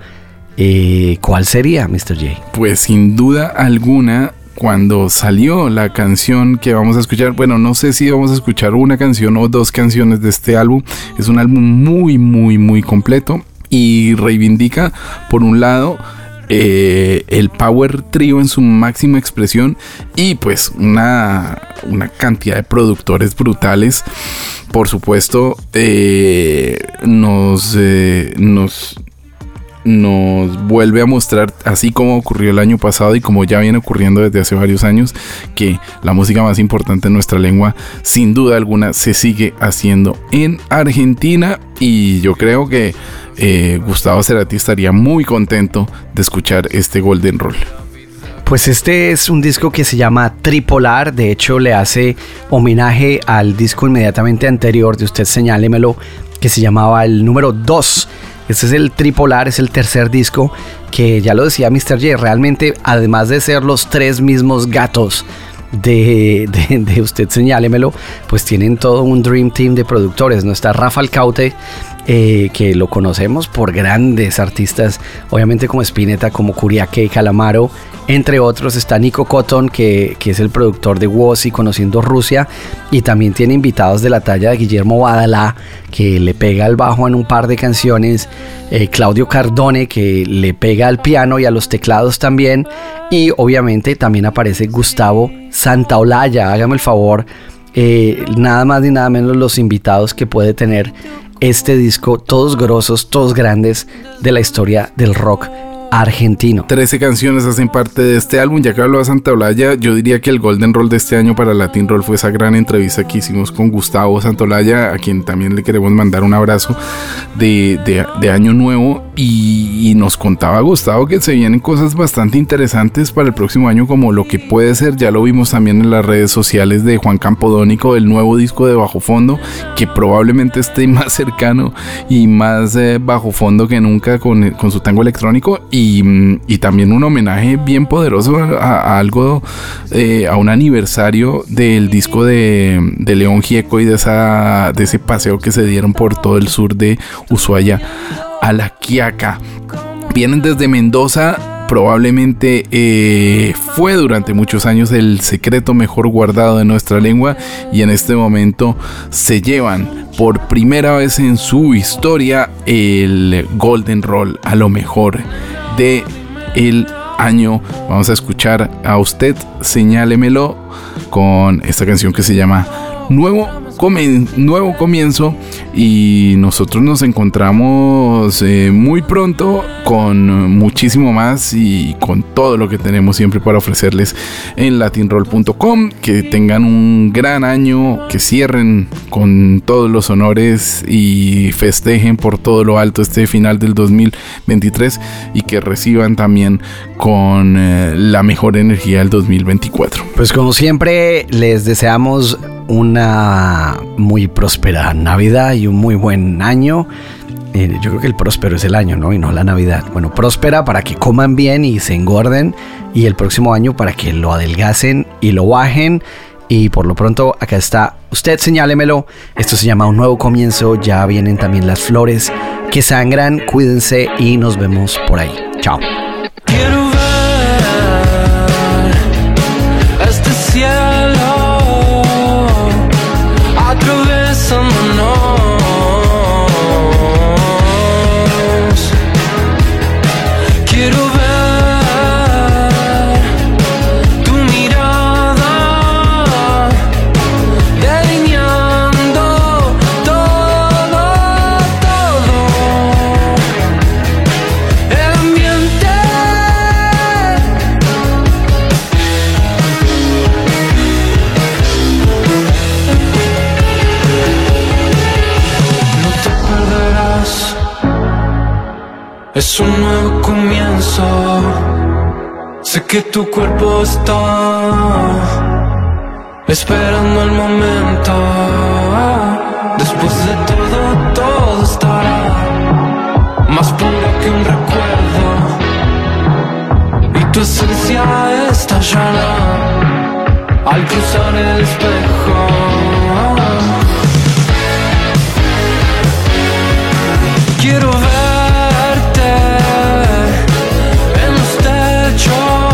Eh, ¿Cuál sería, Mr. J? Pues sin duda alguna, cuando salió la canción que vamos a escuchar, bueno, no sé si vamos a escuchar una canción o dos canciones de este álbum, es un álbum muy, muy, muy completo y reivindica, por un lado, eh, el power trio en su máxima expresión y pues una, una cantidad de productores brutales. Por supuesto, eh, nos, eh, nos, nos vuelve a mostrar, así como ocurrió el año pasado y como ya viene ocurriendo desde hace varios años, que la música más importante en nuestra lengua, sin duda alguna, se sigue haciendo en Argentina. Y yo creo que eh, Gustavo Cerati estaría muy contento de escuchar este Golden Roll. Pues este es un disco que se llama Tripolar, de hecho le hace homenaje al disco inmediatamente anterior de usted señálemelo, que se llamaba el número 2. Este es el Tripolar, es el tercer disco que ya lo decía Mr. J, realmente además de ser los tres mismos gatos de, de, usted señálemelo, pues tienen todo un Dream Team de productores, ¿no? Está Rafa Alcaute, eh, que lo conocemos por grandes artistas, obviamente como Spinetta, como Curiaque Calamaro, entre otros está Nico Cotton, que, es el productor de Woz y Conociendo Rusia, y también tiene invitados de la talla de Guillermo Badalá, que le pega al bajo en un par de canciones, eh, Claudio Cardone, que le pega al piano y a los teclados también, y obviamente también aparece Gustavo Santaolalla, hágame el favor, eh, nada más ni nada menos los invitados que puede tener este disco, todos grosos, todos grandes de la historia del rock argentino. 13 canciones hacen parte de este álbum. Ya que habló de Santa Olaya, yo diría que el Golden Roll de este año para Latin Roll fue esa gran entrevista que hicimos con Gustavo Santolaya, a quien también le queremos mandar un abrazo de, año nuevo. Y, nos contaba Gustavo que se vienen cosas bastante interesantes para el próximo año, como lo que puede ser, ya lo vimos también en las redes sociales de Juan Campodónico, el nuevo disco de Bajo Fondo, que probablemente esté (laughs) más cercano y más eh, bajo fondo que nunca con, su tango electrónico mm, y también un homenaje bien poderoso a, a algo, eh, a un aniversario del disco de, de León Gieco y de, esa, de ese paseo que se dieron por todo el sur de Ushuaia a la Quiaca. Vienen desde Mendoza, probablemente eh, fue durante muchos años el secreto mejor guardado de nuestra lengua y en este momento se llevan por primera vez en su historia el Golden Roll a lo mejor de el año. Vamos a escuchar a usted, señálemelo con esta canción que se llama Nuevo, comienzo y nosotros nos encontramos eh, muy pronto con muchísimo más y con todo lo que tenemos siempre para ofrecerles en latinroll.com. Que tengan un gran año, que cierren con todos los honores y festejen por todo lo alto este final del 2023 y que reciban también con eh, la mejor energía del 2024. Pues como siempre, les deseamos una muy próspera Navidad y un muy buen año. Eh, yo creo que el próspero es el año, ¿no? Y no la Navidad. Bueno, próspera para que coman bien y se engorden. Y el próximo año para que lo adelgacen y lo bajen. Y por lo pronto, acá está. Usted señálemelo. Esto se llama un nuevo comienzo. Ya vienen también las flores que sangran. Cuídense y nos vemos por ahí. Chao. Es un nuevo comienzo. Sé que tu cuerpo está esperando el momento. Después de todo, todo estará más puro que un recuerdo. Y tu esencia está estallará al cruzar el espejo. Quiero ver try